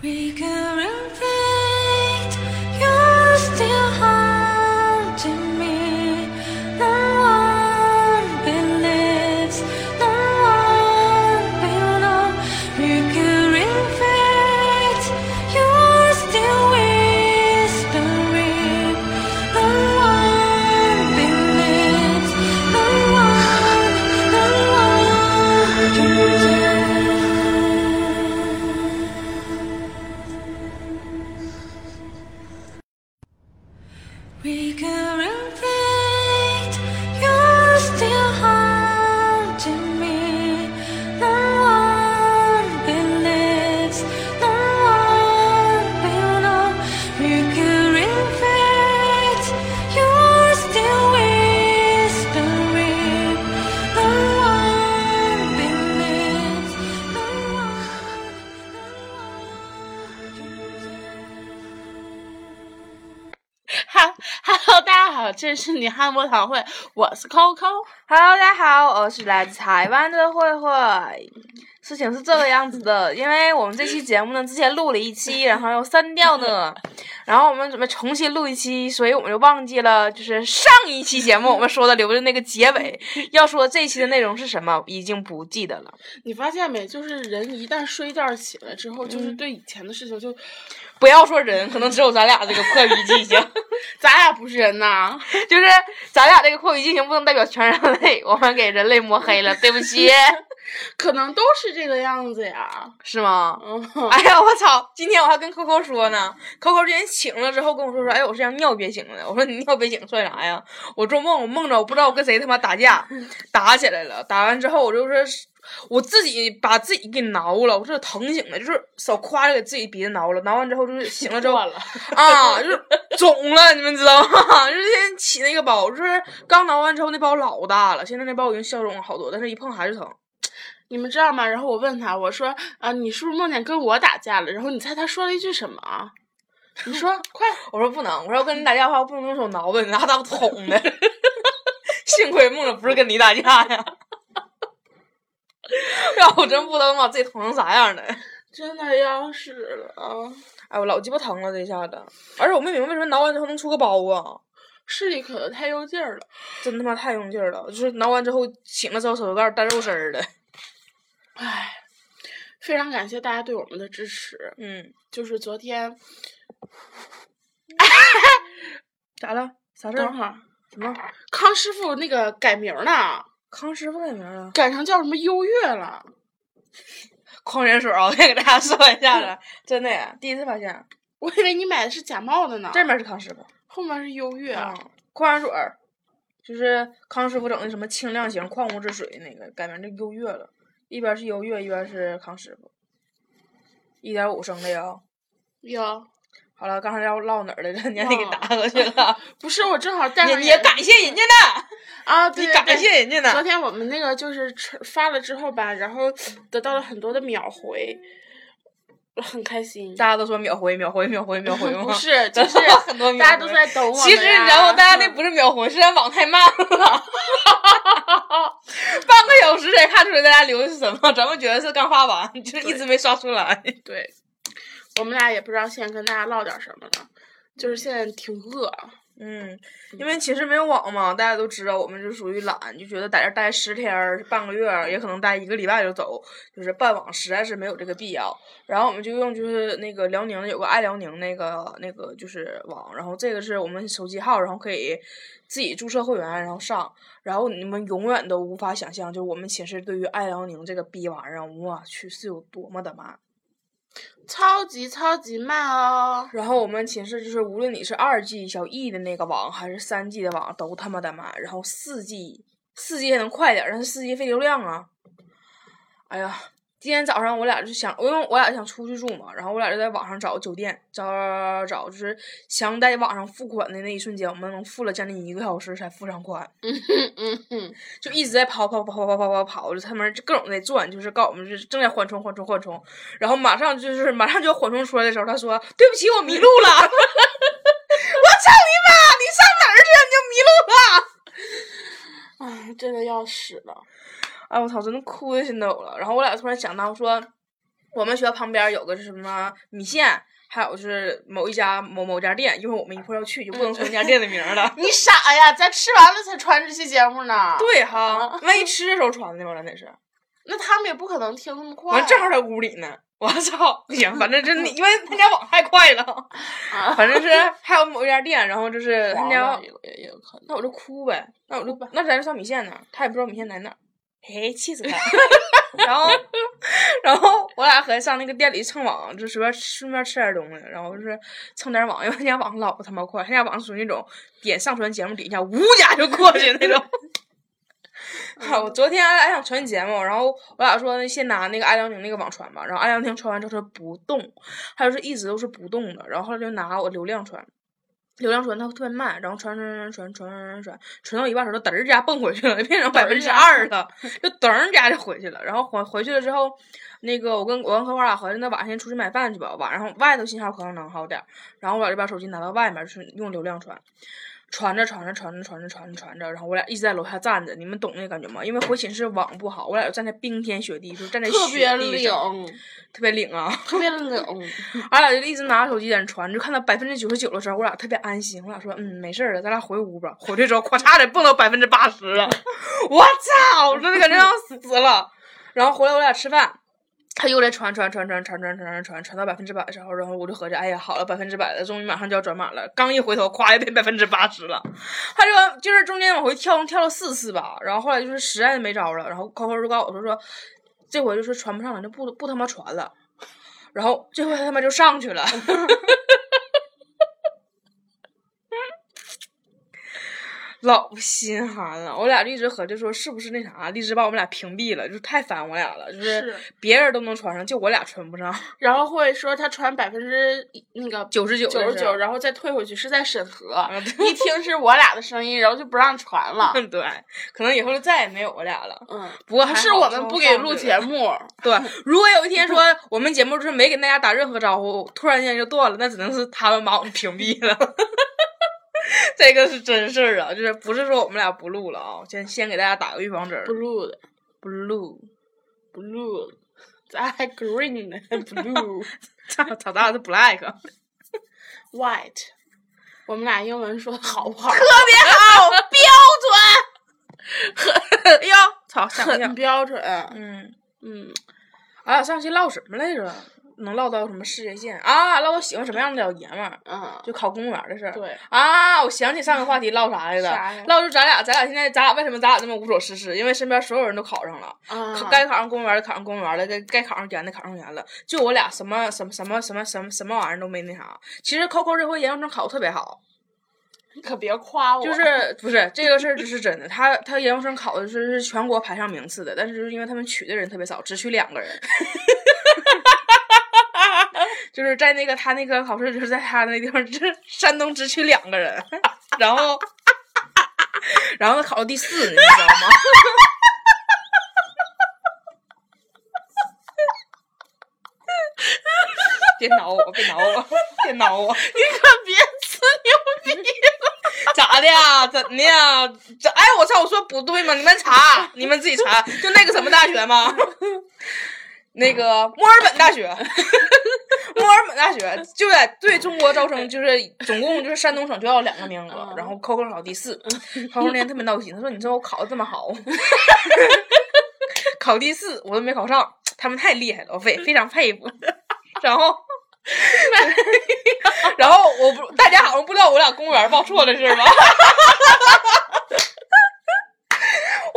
We could. Hello，大家好，这是你汉博堂会，我是 Coco。Hello，大家好，我是来自台湾的慧慧。事情是这个样子的，因为我们这期节目呢，之前录了一期，然后又删掉呢，然后我们准备重新录一期，所以我们就忘记了，就是上一期节目我们说的留的那个结尾，要说这期的内容是什么，已经不记得了。你发现没？就是人一旦睡觉起来之后，就是对以前的事情就，不要说人，可能只有咱俩这个破鱼记性，咱俩不是人呐。就是咱俩这个破鱼记性不能代表全人类，我们给人类抹黑了，对不起，可能都是这个样子呀。是吗？嗯，哎呀，我操！今天我还跟 Coco 说呢，Coco 之前醒了之后跟我说说，哎，我是让尿憋醒的。我说你尿憋醒算啥呀？我做梦，我梦着我不知道我跟谁他妈打架，打起来了。打完之后，我就是我自己把自己给挠了，我这疼醒的，就是手夸着给自己鼻子挠了。挠完之后就是醒了之后了。啊，就是肿了，你们知道吗？就是先起那个包，就是刚挠完之后那包老大了，现在那包已经消肿了好多，但是一碰还是疼。你们知道吗？然后我问他，我说啊，你是不是梦见跟我打架了？然后你猜他说了一句什么啊？你说 快，我说不能，我说我跟你打架的话，我不能用手挠吧，你拿刀捅的。幸亏梦着不是跟你打架呀，要我真不知道把自己捅成啥样的。真的要死了。哎，我老鸡巴疼了这一下子，而且我没明白为什么挠完之后能出个包啊！是你可能太用劲儿了。真他妈太用劲儿了，就是挠完之后醒了之后手指盖儿带肉丝儿的。唉，非常感谢大家对我们的支持。嗯，就是昨天，咋了？啥事儿？等会儿，什么？康师傅那个改名儿呢，康师傅改名了？改成叫什么优越了。矿泉水儿啊，我先给大家说一下子，真的，第一次发现，我以为你买的是假冒的呢。这面是康师傅。后面是优越。啊，矿泉水儿，就是康师傅整的什么轻量型矿物质水那个，改名叫优越了，一边是优越，一边是康师傅，一点五升的呀。有，好了，刚才要唠哪儿来着？你还给忘打过去了。不是我正好带你上你也感谢人家呢，啊，对你感谢人家呢。昨天我们那个就是吃发了之后吧，然后得到了很多的秒回，我很开心。大家都说秒回秒回秒回秒回吗？不是，就是 很多秒大家都回在等我其实你知道吗？大家那不是秒回，是咱网太慢了，哦 半个小时才看出来大家留的是什么，咱们觉得是刚发完，就一直没刷出来。对，我们俩也不知道现在跟大家唠点什么呢，就是现在挺饿。嗯，因为寝室没有网嘛，大家都知道，我们就属于懒，就觉得在这儿待十天儿、半个月，也可能待一个礼拜就走，就是办网实在是没有这个必要。然后我们就用就是那个辽宁的有个爱辽宁那个那个就是网，然后这个是我们手机号，然后可以自己注册会员，然后上。然后你们永远都无法想象，就我们寝室对于爱辽宁这个逼玩意儿，我去是有多么的慢。超级超级慢哦！然后我们寝室就是，无论你是二 G 小 E 的那个网，还是三 G 的网，都他妈的慢。然后四 G，四 G 还能快点，但是四 G 费流量啊。哎呀，今天早上我俩就想，因为我俩想出去住嘛，然后我俩就在网上找酒店，找找找，就是想在网上付款的那一瞬间，我们能付了将近一个小时才付上款。嗯嗯嗯，就一直在跑跑跑跑跑跑跑跑，就他们各种在转，就是告诉我们就是正在缓冲缓冲缓冲，然后马上就是马上就要缓冲出来的时候，他说对不起，我迷路了。我操你妈！你上哪儿去？你就迷路了？哎，真的要死了。哎我操，真的哭的心都有了。然后我俩突然想到说，我们学校旁边有个是什么米线，还有就是某一家某某家店，一会儿我们一会儿要去，就不能说那家店的名儿了。你傻呀？咱吃完了才传这期节目呢。，对哈，万一吃的时候传的吧，咱得是。那他们也不可能听那么快。完正好在屋里呢，我操！不行，反正真的，因为他家网太快了，啊，反正是还有某一家店，然后就是他家，也也。那我就哭呗，那我就那咱就上米线呢，他也不知道米线在哪儿，嘿，气死他。然后，然后我俩合计上那个店里蹭网，就随便顺便吃点东西，然后就是蹭点网，因为他家网老他妈快，他家网属于那种点上传节目底下呜家就过去那种。好，我昨天俺俩想传节目，然后我俩说先拿那个爱良宁那个网传吧，然后爱良宁传完之后它不动，它就是一直都是不动的，然后后来就拿我流量传，流量传它特别慢，然后传传传传传传传传到一半时候，它嘚儿家蹦回去了，变成百分之二了，就嘚儿家就回去了，然后回回去了之后，那个我跟我跟荷花俩合计，那晚上先出去买饭去吧，晚上外头信号可能能好点儿，然后我俩就把手机拿到外面，去用流量传。传着传着传着传着传着传着，然后我俩一直在楼下站着，你们懂那个感觉吗？因为回寝室网不好，我俩就站在冰天雪地，就站在特别雪地上，冷，特别冷啊！特别冷。俺俩就一直拿着手机在那传，就看到百分之九十九的时候，我俩特别安心，我俩说嗯没事儿了，咱俩回屋吧。回去之后，咔嚓的蹦到百分之八十了，我操！我真的感觉要死了。然后回来我俩吃饭，他又来传传传传传传传传传到百分之百的时候，然后我就合计，哎呀，好了，百分之百了，终于马上就要转满了。刚一回头，咵又变百分之八十了。他就就是中间往回跳，跳了四次吧，然后后来就是实在没招了，然后扣扣就告诉我说说，这回就是传不上了，就不不他妈传了。然后这回他妈就上去了。老心寒了，我俩就一直合计说，是不是那啥，荔枝把我们俩屏蔽了，就是太烦我俩了，就是是别人都能传上，就我俩传不上。然后会说他传百分之那个九十九九十九，然后再退回去是在审核，啊一听是我俩的声音，然后就不让传了。对，可能以后就再也没有我俩了。嗯，不过还是我们不给录节目。目，对，如果有一天说我们节目就是没给大家打任何招呼，突然间就断了，那只能是他们把我们屏蔽了。这个是真事儿啊，就是不是说我们俩不录了啊？先先给大家打个预防针儿不，录的，不录。不录的，咱还 green 呢，blue 操操，咱俩是 black，white，我们俩英文说的好不好？特别好，标准。哎呦，操，吓我一跳很。标准。嗯，嗯，俺俩上期唠什么来着？能唠到什么事业线啊？唠到喜欢什么样的老爷们儿，嗯，就考公务员的事儿。对，啊，我想起上个话题唠啥来着？唠就咱俩，咱俩现在咱俩为什么咱俩这么无所事事？因为身边所有人都考上了，该考上公务员的考上公务员了，该该考上研的考上研了，就我俩什么什么什么什么什么什么玩意儿都没那啥。其实 Coco 这回研究生考的特别好，你可别夸我，就是不是这个事儿，这是真的。他他研究生考的是是全国排上名次的，但是就是因为他们取的人特别少，只取两个人。就是在那个他那个考试，就是在他那地方，就是山东只取两个人，然后，然后他考到第四，你知道吗？别挠我，别挠我，别挠我。你可别吹牛逼了。咋的呀？怎的呀？这哎，我操！我说不对吗？你们查，你们自己查，就那个什么大学吗？那个墨尔本大学，墨尔本大学就在对中国招生，就是总共就是山东省就要两个名额，嗯然后 Coco 考第四，Coco 那天特别闹心，他说：“你说我考的这么好，考第四我都没考上，他们太厉害了，我非非常佩服。”然后。然后我不，大家好像不知道我俩公务员报错的事儿吗？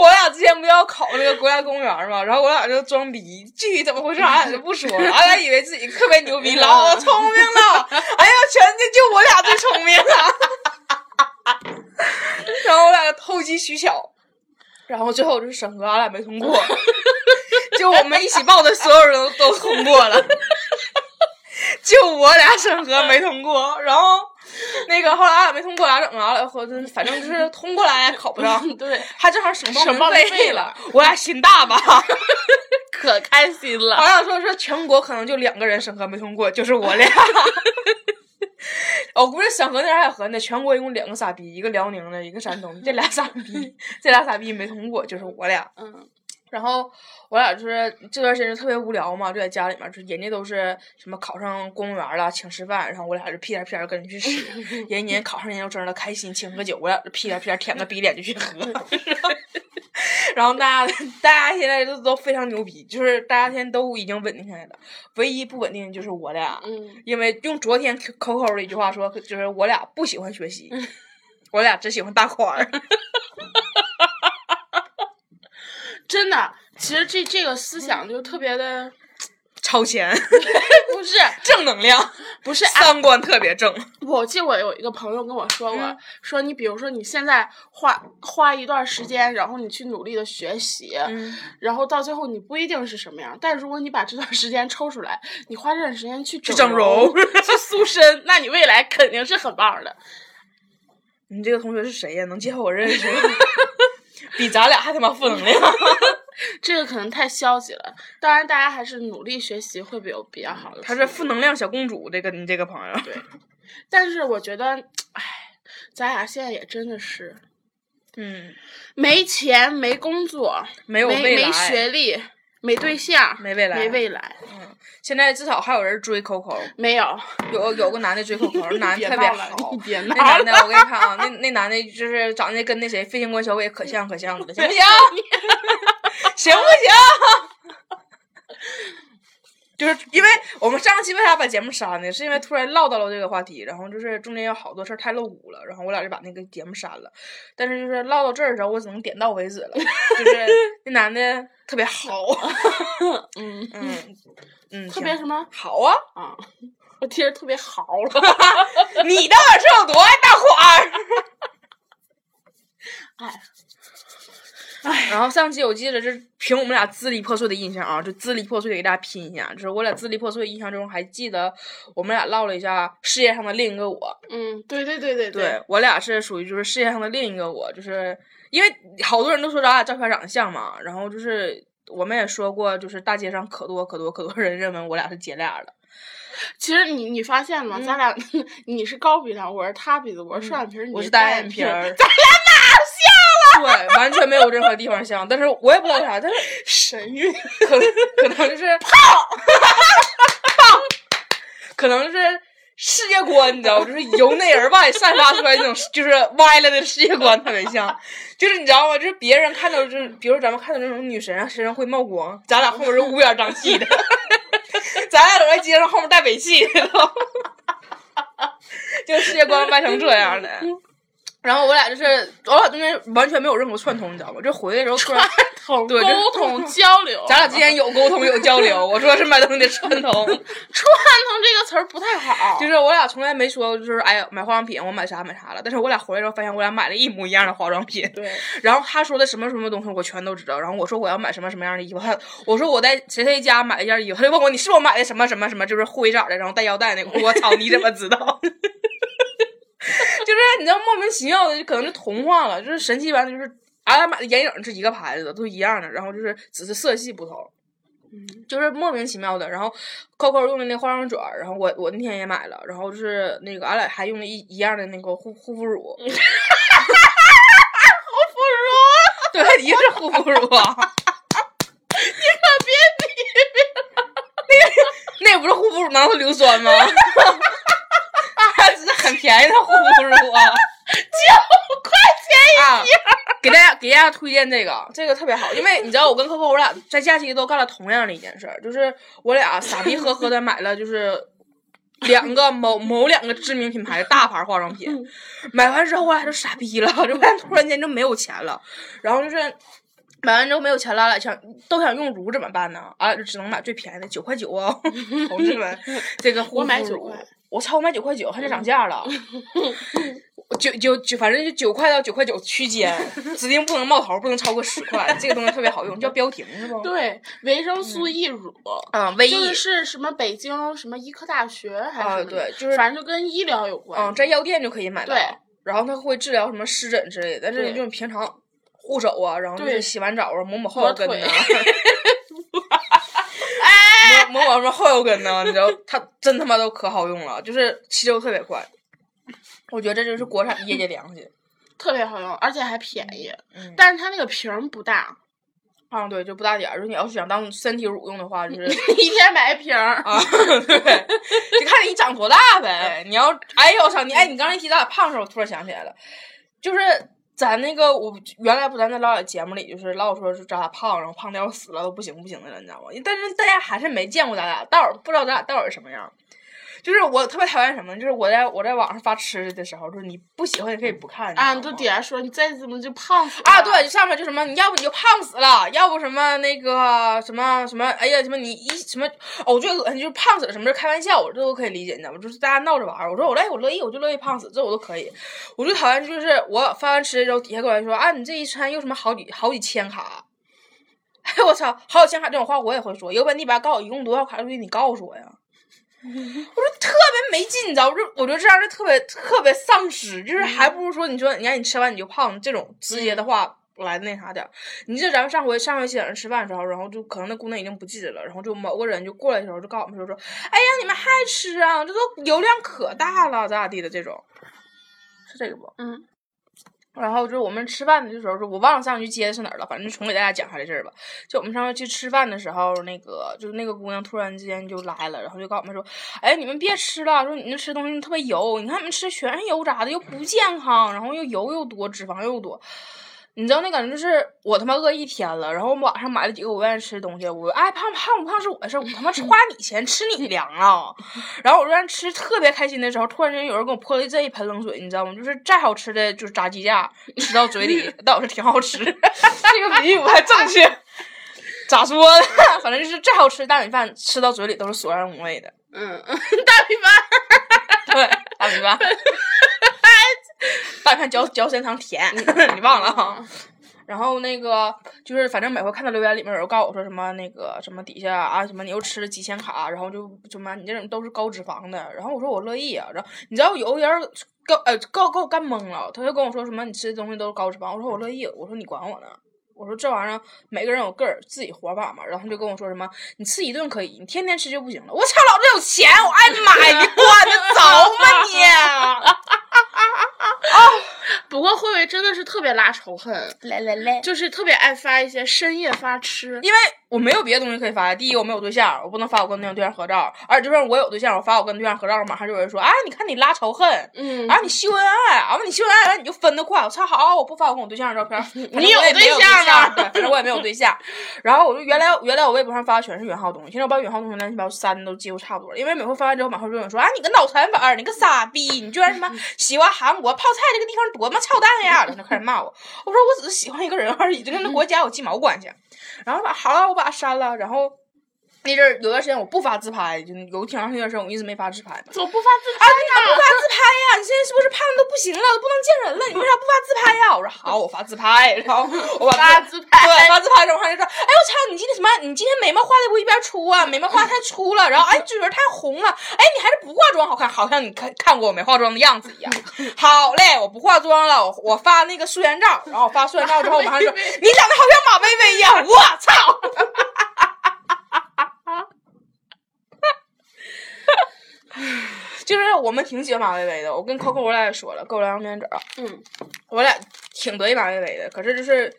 我俩之前不要考那个国家公务员吗？然后我俩就装逼，具体怎么回事俺俩就不说了，俺俩以为自己特别牛逼，老聪明了。哎呀，全家就我俩最聪明了。然后我俩就投机取巧，然后最后就是审核，俺俩没通过，就我们一起报的所有人都通过了。就我俩审核没通过，然后 那个后来俺俩没通过，咋整啊？或者反正就是通过来考不上，对，还正好省省报费了了，我俩心大吧？可开心了。好像说说全国可能就两个人审核没通过，就是我俩。我估计审核那人还核呢，全国一共两个傻逼，一个辽宁的，一个山东的，这俩傻逼，这俩傻逼没通过，就是我俩。嗯，然后我俩就是这段时间就特别无聊嘛，就在家里面，就人家都是什么考上公务员了，请吃饭，然后我俩就屁颠屁颠跟着去吃。人家考上研究生了，开心请喝酒，我俩就屁颠屁颠舔个逼脸就去喝。然后大家大家现在都都非常牛逼，就是大家现在都已经稳定下来了，唯一不稳定的就是我俩，嗯，因为用昨天 Coco 的一句话说，就是我俩不喜欢学习，我俩只喜欢大款儿。真的，其实这这个思想就特别的，超前，不是正能量，不是，哎三观特别正。我记得我有一个朋友跟我说过，嗯说你比如说你现在花花一段时间，然后你去努力的学习，嗯然后到最后你不一定是什么样，但如果你把这段时间抽出来，你花这段时间去整容去塑身，那你未来肯定是很棒的。你这个同学是谁呀？能介绍我认识吗？比咱俩还他妈负能量。这个可能太消极了，当然大家还是努力学习会比有比较好的。她是负能量小公主，这个你这个朋友。对，但是我觉得，唉，咱俩现在也真的是嗯，没钱、没工作、没没有未来没学历、没对象、没未来没未来，嗯，现在至少还有人追 Coco，没有。有有个男的追 Coco，男的特别好那男的，我给你看啊，那那男的就是长得跟那谁飞行官小伟可像可像的，行不行？行不行？就是因为我们上期为啥把节目删呢？是因为突然唠到了这个话题，然后就是中间有好多事儿太露骨了，然后我俩就把那个节目删了。但是就是唠到这儿的时候，我只能点到为止了。就是那男的特别好，嗯，嗯嗯，特别什么好啊！啊？我听着特别豪了。你到底是有多爱大款儿？哎，然后上期我记得，就是凭我们俩支离破碎的印象啊，就支离破碎的给大家拼一下。就是我俩支离破碎的印象中，还记得我们俩唠了一下世界上的另一个我。嗯，对对对对对我俩是属于就是世界上的另一个我，就是因为好多人都说咱俩照片长得像嘛，然后就是我们也说过，就是大街上可多可多可多人认为我俩是姐俩了。其实你你发现了吗？咱俩 你是高鼻梁，我是塌鼻子，我是双眼皮儿，你是单单眼皮儿，咱俩哪像了？对，完全没有任何地方像，但是我也不知道为啥，但是神韵。可能 可能是可能是世界观，你知道吗？就是由内而外散发出来那种就是歪了的世界观特别像，就是你知道吗？就是别人看到就是，比如咱们看到那种女神啊，身上会冒光，咱俩后面是乌烟瘴气的，咱俩走在街上后面带尾气 就世界观歪成这样的。然后我俩就是，我俩中间完全没有任何串通，你知道吗？就回来的时候突然，通对沟通 交流，咱俩之间有沟通有交流。我说是买东西得串通，串通这个词儿不太好，就是我俩从来没说就是哎呀买化妆品我买啥买啥了，但是我俩回来之后发现我俩买了一模一样的化妆品。对，然后他说的什么什么东西我全都知道，然后我说我要买什么什么样的衣服，他我说我在谁谁家买一件衣服，他就问我你是不是买的什么什么什么，就是灰色的，然后带腰带那个，我操你怎么知道？就是你知道莫名其妙的，就可能就同化了，就是神奇般的，就是俺俩买的眼影是一个牌子的，都一样的，然后就是只是色系不同。就是莫名其妙的，然后 Coco 用的那化妆水，然后我我那天也买了，然后就是那个俺俩还用了一一样的那个护护肤乳，护肤乳，对，一个是护肤乳啊，你可别比，那个那个不是护肤乳，难道是硫酸吗？便宜的护肤乳啊，九块钱啊，给大家给大家推荐这个，这个特别好，因为你知道我跟 Coco 我俩在假期都干了同样的一件事儿，就是我俩傻逼呵呵的买了就是两个某某两个知名品牌的大牌化妆品，买完之后我俩就傻逼了，就突然间就没有钱了，然后就是。买完之后没有钱了，想都想用乳怎么办呢？啊就只能买最便宜的，九块九啊，同志们，这个护我买肤乳九块我操，我买九块九，还得涨价了。九九九，反正就九块到九块九区间，指定不能冒头，不能超过十块。这个东西特别好用，叫标婷是不？对，维生素 E 乳，啊，唯一就是是什么北京什么医科大学还是啊对就是反正就跟医疗有关。嗯，在药店就可以买到。对，然后它会治疗什么湿疹之类的，但是对这种平常护手啊，然后就是洗完澡啊，抹抹后抹腰跟呐腿，抹抹抹什么后腰跟呐，你知道，它真他妈都可好用了，就是吸收特别快。我觉得这就是国产业界良心。特别好用，而且还便宜。嗯但是它那个瓶儿不大，啊，对，就不大点儿。就是你要是想当身体乳用的话，就是一天买一瓶儿。啊，对，就看你长多大呗。你要，哎呦我操，你哎，你刚才一提咱俩胖的时候，我突然想起来了，就是咱那个我原来不咱在老在节目里就是唠说是咱俩胖，然后胖的要死了，都不行不行的了，你知道吗？但是大家还是没见过咱俩，道不知道咱俩到底是什么样。就是我特别讨厌什么，就是我在我在网上发吃的的时候，就是你不喜欢你可以不看啊，你就底下说你再怎么就胖死啊，对，就上面就什么，你要不你就胖死了，要不什么那个什么什么，哎呀，什么你一什么，哦，我最恶心就是胖死了，什么是开玩笑，我这都可以理解，你知道吗？就是大家闹着玩儿，我说我乐意，我乐意，我就乐意胖死，这我都可以。我最讨厌就是我发完吃的之后，底下有人说啊，你这一餐又什么好几好几千卡，哎 我操，好几千卡这种话我也会说，有本事你把告诉我一共多少卡路里，你告诉我呀。我说特别没劲，你知道？我就我觉得这样是特别特别丧失，就是还不如说你说你让你吃完你就胖这种直接的话来那啥点儿。你记得咱们上回上回请人吃饭的时候，然后就可能那姑娘已经不记得了，然后就某个人就过来的时候就告诉我们说说，哎呀你们还吃啊？这都油量可大了，咋咋地的这种，是这个不？嗯。然后就是我们吃饭的时候，我忘了上去接的是哪儿了，反正就重给大家讲一下这事儿吧。就我们上回去吃饭的时候，那个就是那个姑娘突然之间就来了，然后就告诉我们说：“哎，你们别吃了，说你们吃东西特别油，你看你们吃全是油炸的，又不健康，然后又油又多，脂肪又多。”你知道那感觉就是我他妈饿一天了，然后我晚上买了几个我愿意吃的东西，我爱胖胖不胖是我的事儿，我他妈花 你钱吃你粮啊！然后我让吃特别开心的时候，突然间有人给我泼了这一盆冷水，你知道吗？就是再好吃的就是炸鸡架，吃到嘴里 倒是挺好吃，这个比喻不太正确，咋说呢？反正就是再好吃的大米饭吃到嘴里都是索然无味的。嗯，大米饭。对，大米饭，大米饭嚼嚼时间长甜，你忘了哈？然后那个就是，反正每回看到留言里面有人告诉我说什么那个什么底下啊什么你又吃了几千卡，然后就什么你这种都是高脂肪的，然后我说我乐意啊，然后你知道有个人告呃告给我干懵了，他就跟我说什么你吃的东西都是高脂肪，我说我乐意，我说你管我呢。我说这玩意儿每个人有个儿自己活法嘛，然后他就跟我说什么，你吃一顿可以，你天天吃就不行了。我操，老子有钱，我爱买，你管得着吗你？不过慧慧真的是特别拉仇恨，来来来，就是特别爱发一些深夜发吃。因为我没有别的东西可以发。第一，我没有对象，我不能发我跟那个对象合照；而就算我有对象，我发我跟对象合照，马上就有人说，啊，你看你拉仇恨，嗯啊，你秀恩爱，啊，你秀恩爱，完你就分得快。我操，好，我不发我跟我对象的照片。你有对对象吗对，反正我也没有对象。然后我就原来原来我微博上发的全是允浩东西，现在我把允浩东西乱七八糟删的都几乎差不多了。因为每回发完之后，马上就有人说，啊，你个脑残粉儿，你个傻逼，你居然什么 喜欢韩国泡菜这个地方多么操蛋呀！然后就开始骂我。我说我只是喜欢一个人而已，这跟那国家有鸡毛关系？然后把好了，我把把删了。然后那阵儿有段时间我不发自拍，就有挺长时间我一直没发自拍嘛。怎么不发自啊，拍你咋不？发自拍呀？你现在是不是胖的都不行了，都不能见人了？你为啥不发自拍呀？我说好，我发自拍。然后我把发自拍对，发自拍之后，他就说，哎我操，你今天什么？你今天眉毛画的不一边粗啊？眉毛画太粗了。然后哎，嘴唇太红了。哎，你还是不化妆好看，好像你看看过我没化妆的样子一样。好嘞，我不化妆了，我我发那个素颜照，然后我发素颜照之后，我马上说，你长得好像马薇薇一样。我操！就是我们挺喜欢马薇薇的，我跟 Coco 我俩也说了，给我两张面纸儿，嗯，我俩挺得意马薇薇的。可是就是，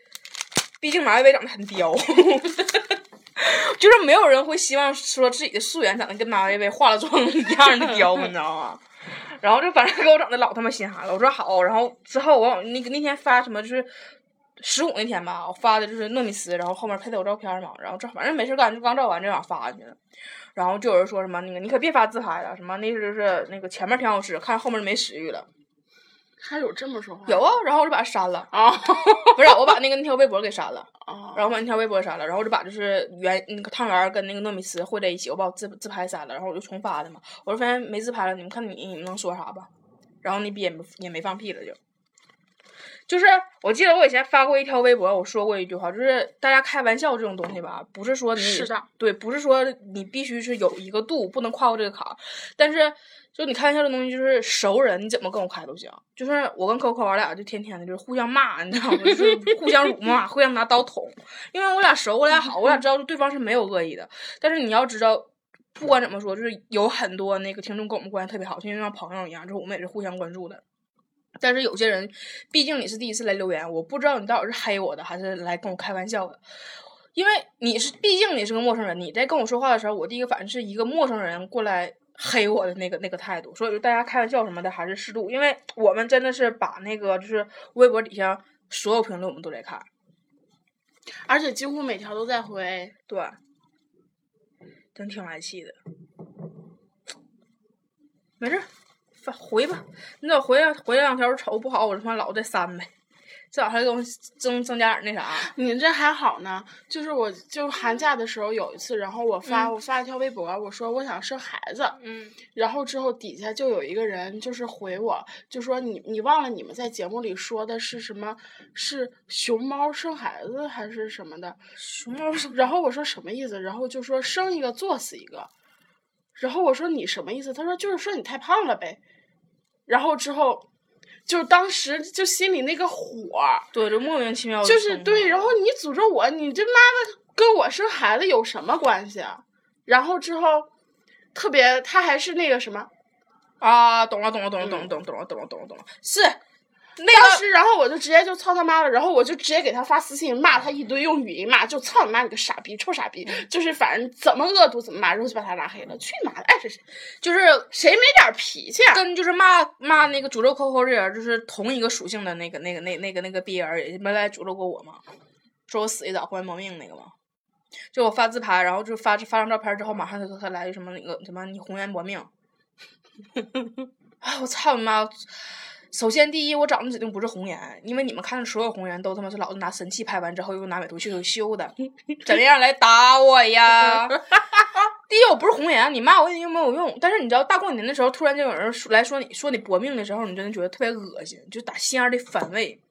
毕竟马薇薇长得很刁，就是没有人会希望说自己的素颜长得跟马薇薇化了妆一样的刁，你知道吗？然后就反正给我整的老他妈心寒了。我说好，然后之后我往那个那天发什么就是。十五那天吧，我发的就是糯米糍，然后后面配的我照片嘛，然后这反正没事干，就刚照完这样发进去了，然后就有人说什么那个你可别发自拍了，什么那就是那个前面挺好吃，看后面没食欲了。还有这么说话？有啊，然后我就把它删了，啊不是我把那个那条微博给删了，啊！然后把那条微博删了，然后我就把就是原那个汤圆跟那个糯米糍混在一起，我把我自自拍删了，然后我就重发的嘛，我说发现没自拍了，你们看你你们能说啥吧？然后那逼也没也没放屁了就。就是我记得我以前发过一条微博，我说过一句话，就是大家开玩笑这种东西吧，不是说你适当对，不是说你必须是有一个度，不能跨过这个坎儿。但是就你开玩笑的东西，就是熟人你怎么跟我开都行。就是我跟 Coco 我俩就天天的就是互相骂，你知道吗？就是 互相辱骂，互相拿刀捅。因为我俩熟，我俩好，我俩知道对方是没有恶意的。但是你要知道。不管怎么说，就是有很多那个听众跟我们关系特别好，就像朋友一样，就是我们也是互相关注的。但是有些人，毕竟你是第一次来留言，我不知道你到底是黑我的还是来跟我开玩笑的。因为你是毕竟你是个陌生人，你在跟我说话的时候，我第一个反应是一个陌生人过来黑我的那个那个态度，所以就大家开玩笑什么的还是适度，因为我们真的是把那个就是微博底下所有评论我们都在看，而且几乎每条都在回。对，真挺来气的。没事儿，发回吧，你等回来回来两条瞅不好，我他妈老再删呗，至少还给我增增加点那啥。你这还好呢，就是我就寒假的时候有一次，然后我发、我发一条微博，我说我想生孩子，嗯然后之后底下就有一个人就是回我，就说你你忘了你们在节目里说的是什么？是熊猫生孩子还是什么的？熊猫是然后我说什么意思？然后就说生一个作死一个。然后我说你什么意思？他说就是说你太胖了呗。然后之后，就当时就心里那个火，对，就莫名其妙地就是对。然后你诅咒我，你这妈的跟我生孩子有什么关系啊？然后之后，特别他还是那个什么，啊，懂了懂了懂了懂了嗯懂了懂了懂了懂了懂了，是那个当时，然后我就直接就操他妈了，然后我就直接给他发私信骂他一堆，用语音骂，就操你妈你个傻逼，臭傻逼，就是反正怎么恶毒怎么骂，然后就把他拉黑了。去你妈的，爱谁谁，就是谁没点脾气啊？跟就是骂骂那个诅咒 Coco 这人，就是同一个属性的那个那个那那个那个逼人，也没来诅咒过我吗？说我死一早，还磨命那个吗？就我发自拍，然后就发发张照片之后，马上就他来什么那个什么你红颜薄命，哎我操你妈！首先第一，我长得指定不是红颜，因为你们看的所有红颜都他妈是老子拿神器拍完之后又拿美图秀秀修的，怎么样来打我呀？第一，我不是红颜，你骂我又没有用。但是你知道，大过年的时候，突然就有人说来说你说你薄命的时候，你真的觉得特别恶心，就打心眼儿里反胃。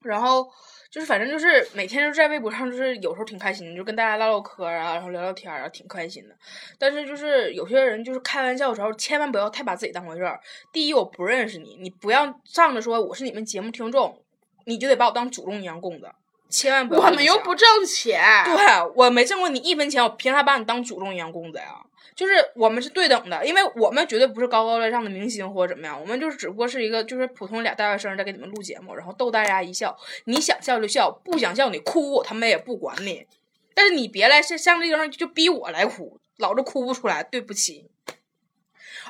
然后就是反正就是每天就在微博上，就是有时候挺开心的，就跟大家唠唠嗑啊，然后聊聊天啊，挺开心的。但是就是有些人就是开玩笑的时候，千万不要太把自己当回事儿。第一，我不认识你，你不要仗着说我是你们节目听众，你就得把我当祖宗一样供着，千万不要。我们又不挣钱，对，我没挣过你一分钱，我凭啥把你当祖宗一样供着呀？就是我们是对等的，因为我们绝对不是高高在上的明星或者怎么样，我们就是只不过是一个就是普通俩大学生在给你们录节目，然后逗大家一笑。你想笑就笑，不想笑你哭，他们也不管你。但是你别来像像这种就逼我来哭，老子哭不出来，对不起。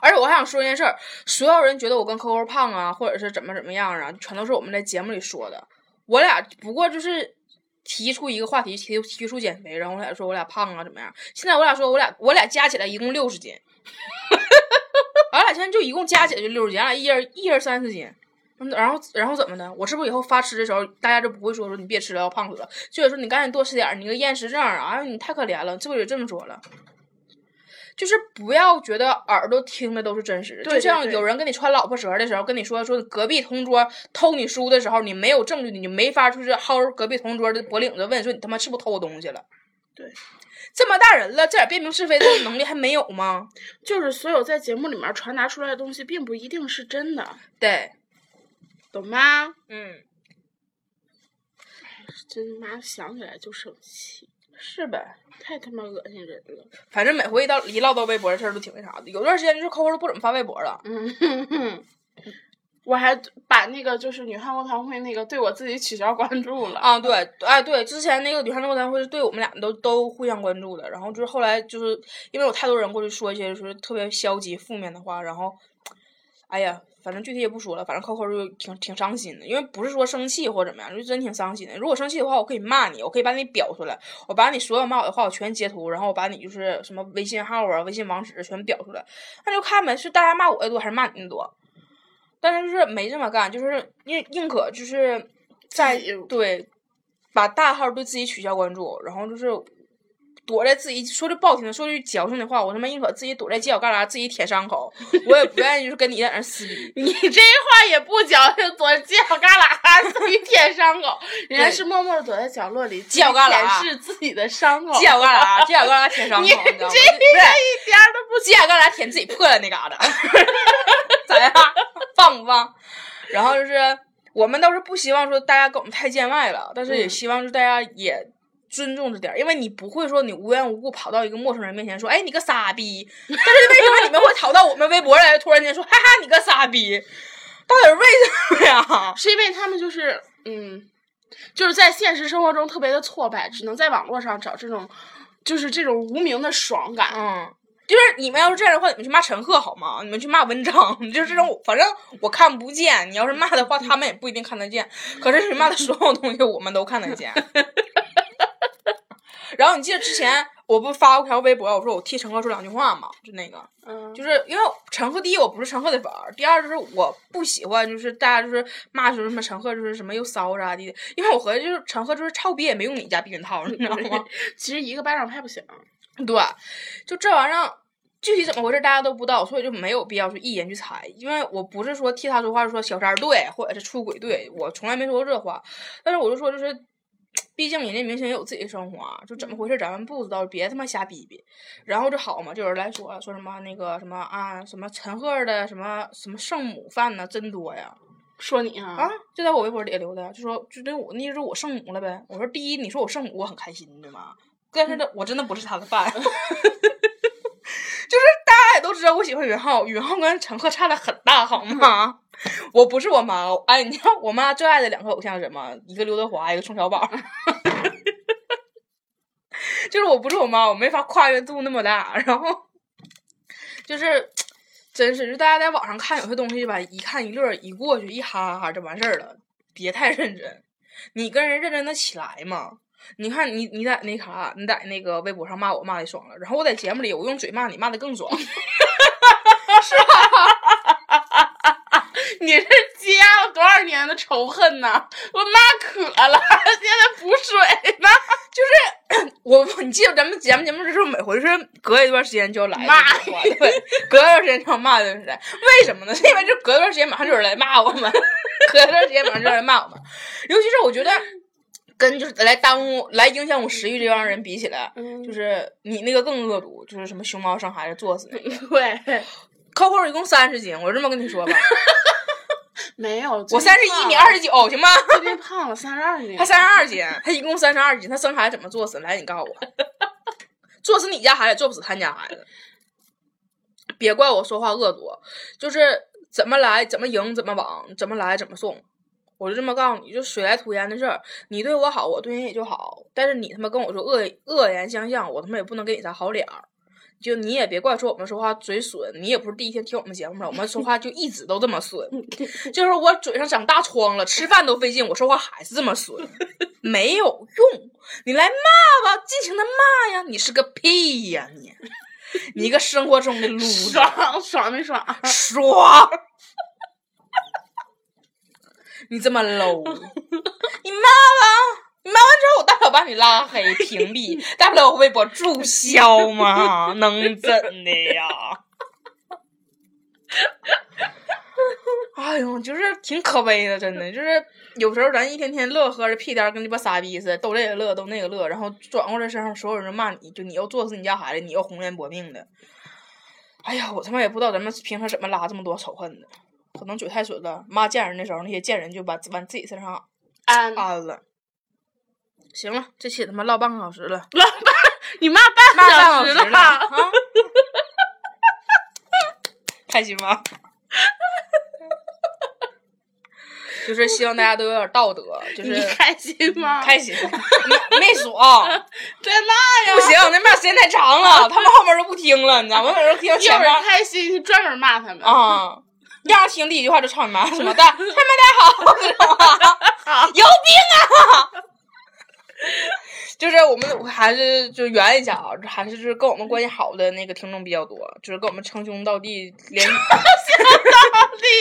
而且我还想说一件事儿，所有人觉得我跟 Coco 胖啊，或者是怎么怎么样啊，全都是我们在节目里说的。我俩不过就是提出一个话题，提提出减肥，然后我俩说我俩胖啊怎么样？现在我俩说我俩我俩加起来一共六十斤，俺俩现在就一共加起来就六十斤，俺俩一人一人三十斤。然后，然后怎么的？我是不是以后发吃的时候，大家就不会说说你别吃了，要胖死了？就得说你赶紧多吃点儿，你个厌食症啊，哎你太可怜了，这不也这么说了？就是不要觉得耳朵听的都是真实的，对就像对有人跟你穿老婆舌的时候，跟你说说隔壁同桌偷你书的时候，你没有证据，你就没法就是薅隔壁同桌的脖领子问说你他妈是不是偷我东西了？对，这么大人了，这点辨明是非的能力还没有吗？就是所有在节目里面传达出来的东西，并不一定是真的，对，懂吗？嗯，真妈想起来就生气，是呗。太他妈恶心人了。反正每回一到一唠到微博的事儿都挺那啥的，有段时间就是扣扣都不怎么发微博了。嗯哼哼，我还把那个就是女汉子堂会那个对我自己取消关注了。啊，对，哎，对，之前那个女汉子座谈会是对我们俩都都互相关注的，然后就是后来就是因为有太多人过去说一些就是特别消极负面的话，然后，哎呀，反正具体也不说了，反正扣扣就挺挺伤心的，因为不是说生气或怎么样，就真挺伤心的。如果生气的话，我可以骂你，我可以把你表出来，我把你所有骂我的话我全截图，然后我把你就是什么微信号啊、微信网址全表出来，那就看呗，是大家骂我的多还是骂你的多？但是就是没这么干，就是宁宁可就是在对把大号对自己取消关注，然后就是躲在自己说句不好听的，说句矫情的话，我他妈宁可自己 躲在犄角旮旯自己舔伤口，我也不愿意就是跟你在那撕逼。你这话也不矫情，躲犄角旮旯自己舔伤口，人家是默默的躲在角落里，犄角旮旯舔舐自己的伤口。犄角旮旯，犄角旮旯舔伤口，你？这一点都不犄角旮旯舔自己破了那嘎达，咋样？棒不棒？然后就是我们倒是不希望说大家跟我们太见外了，但是也嗯希望就是大家也尊重着点儿，因为你不会说你无缘无故跑到一个陌生人面前说，哎，你个傻逼。但是为什么你们会跑到我们微博来，突然间说，哈哈，你个傻逼？到底是为什么呀？是因为他们就是嗯，就是在现实生活中特别的挫败，只能在网络上找这种，就是这种无名的爽感。嗯，就是你们要是这样的话，你们去骂陈赫好吗？你们去骂文章，就是这种，反正我看不见。你要是骂的话，他们也不一定看得见。可是你骂的所有东西，我们都看得见。然后你记得之前我不发过条微博，我说我替陈赫说两句话嘛，就那个，嗯，就是因为陈赫第一我不是陈赫的粉儿，第二就是我不喜欢就是大家就是骂说什么陈赫就是什么又骚啥的，因为我合计就是陈赫就是操逼也没用你家避孕套，你知道吗？其实一个巴掌拍不响。对，就这玩意儿，具体怎么回事大家都不知道，所以就没有必要去一言去猜。因为我不是说替他说话，说小三儿对，或者是出轨对，我从来没说过这话。但是我就说，就是，毕竟人家明星也有自己的生活啊，就怎么回事咱们不知道，别他妈瞎逼逼。然后这好嘛，就有人来说说什么那个什么啊，什么陈赫的什么什么圣母饭呢，真多呀。说你啊，啊，就在我微博里留的，就说就对我那就是我圣母了呗。我说第一，你说我圣母，我很开心，对吗？但是呢，我真的不是他的饭，就是大家也都知道我喜欢云浩，云浩跟陈赫差的很大，好吗？我不是我妈，哎，你知道我妈最爱的两个偶像是什么？一个刘德华，一个宋小宝。就是我不是我妈，我没法跨越度那么大，然后就是。真是，就大家在网上看有些东西吧，一看一乐，一过去一哈哈就完事儿了。别太认真，你跟人认真的起来嘛。你看你你在那啥，你在那个微博上骂我骂的爽了，然后我在节目里我用嘴骂你骂的更爽，是吧？你是积压了多少年的仇恨呢？我妈渴了，现在补水呢。就是 我 你记得咱们节目节目就是每回是隔一段时间就要来骂我对，隔一段时间就要骂一段时间，为什么呢？是因为就隔一段时间马上就有人来骂我们，隔一段时间马上就有人骂我们，尤其是我觉得跟就是来耽误、来影响我食欲这帮人比起来，就是你那个更恶毒，就是什么熊猫生孩子作死那个。对，Coco 一共三十斤，我这么跟你说吧，没有，我三十一，你二十九，行吗？最近胖了三十二斤他。三十二斤，他一共三十二斤，他生孩子怎么作死？来，你告诉我，作死你家孩子，做不死他家孩子。别怪我说话恶毒，就是怎么来怎么赢怎么往，怎么来怎么送。我就这么告诉你，就水来土掩的事儿。你对我好，我对人也就好。但是你他妈跟我说恶恶言相向，我他妈也不能给你啥好脸儿。就你也别怪说我们说话嘴损，你也不是第一天听我们节目了，我们说话就一直都这么损。就是我嘴上长大疮了，吃饭都费劲，我说话还是这么损，没有用。你来骂吧，尽情的骂呀！你是个屁呀你！你一个生活中的 loser，爽爽没爽？爽！你这么 low，你骂吧，你骂完之后，我大不了把你拉黑、屏蔽，大不了我微博注销嘛，能怎的呀？哎呦，就是挺可悲的，真的，就是有时候咱一天天乐呵着屁颠儿，跟鸡巴傻逼似的，都这个乐，都那个乐，然后转过来身上，所有人都骂你，就你要作死你家孩子，你要红颜薄命的。哎呀，我他妈也不知道咱们平时怎么拉这么多仇恨的，可能嘴太损了，骂贱人的时候，那些贱人就把往自己身上安，安了。行了，这期他妈唠半个小时了，唠半 你骂半个小时了啊！开心吗？就是希望大家都有点道德，就是你开心吗？开心。没没说啊，在骂呀！不行，那骂时间太长了，他们后面都不听了，你知道吗？我有时候听前面儿开心就专门骂他们。啊，让人听第一句话就操你妈什么的，他们大好，知道吗？有病啊！就是我们还是就圆一下啊，还是就是跟我们关系好的那个听众比较多，就是跟我们称兄道弟，连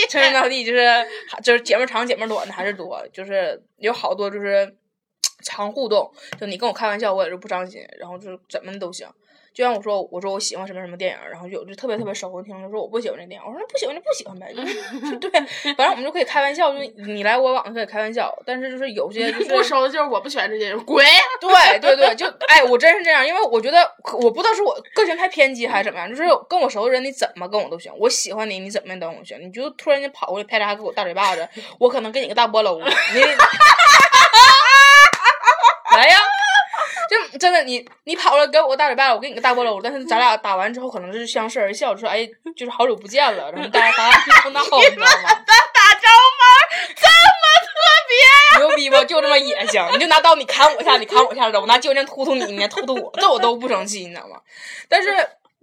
称兄道弟，就是就是姐妹儿长姐妹儿短的还是多，就是有好多就是 常互动，就你跟我开玩笑，我也是不伤心，然后就是怎么都行。就像我说，我说我喜欢什么什么电影，然后有就特别特别熟的听众说我不喜欢这电影，我说不喜欢就不喜欢呗，就是 对，反正我们就可以开玩笑，就你来我往可以开玩笑，但是就是有些就是 不熟的就是我不喜欢这些人，滚！对对对，就哎，我真是这样，因为我觉得我不知道是我个性太偏激还是怎么样，就是跟我熟的人，你怎么跟我都行，我喜欢你，你怎么都行，你就突然间跑过来啪嚓给我大嘴巴子，我可能给你个大波搂，你 来呀，就真的，你你跑了给我个大礼拜，我给你个大波搂，但是咱俩打完之后，可能就是相视而笑，说哎，就是好久不见了，然后大家咱俩就闹，你知道吗？咱打招呼这么特别呀、牛逼不？就这么野性，你就拿刀你砍我一下，你砍我一下的，我拿胶粘突突你，你突突我，这我都不生气，你知道吗？但是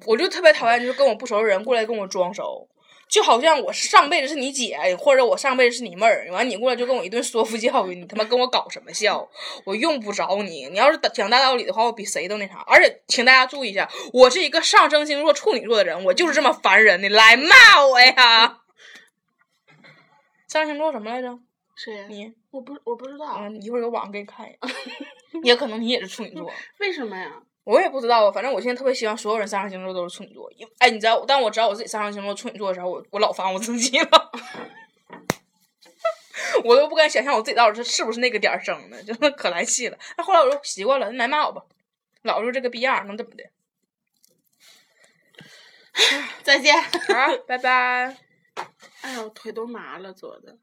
我就特别讨厌，就是跟我不熟的人过来跟我装熟，就好像我上辈子是你姐，或者我上辈子是你妹儿，完你过来就跟我一顿说服教育，你他妈跟我搞什么笑？我用不着你，你要是讲大道理的话，我比谁都那啥。而且请大家注意一下，我是一个上升星座处女座的人，我就是这么烦人的，来骂我呀！上升星座什么来着？谁呀？你？我不我不知道，嗯，一会儿有网上给你看一眼，也可能你也是处女座，为什么呀？我也不知道啊。反正我现在特别希望所有人上升星座都是处女座。因为哎，你知道，当我知道我自己上升星座处女座的时候，我我老烦我自己了，我都不敢想象我自己到底是是不是那个点儿生的，真的可来气了。那后来我就习惯了，你来骂我吧，老是这个逼样，能怎么的？再见。好，拜拜。哎呀，我腿都麻了，坐的。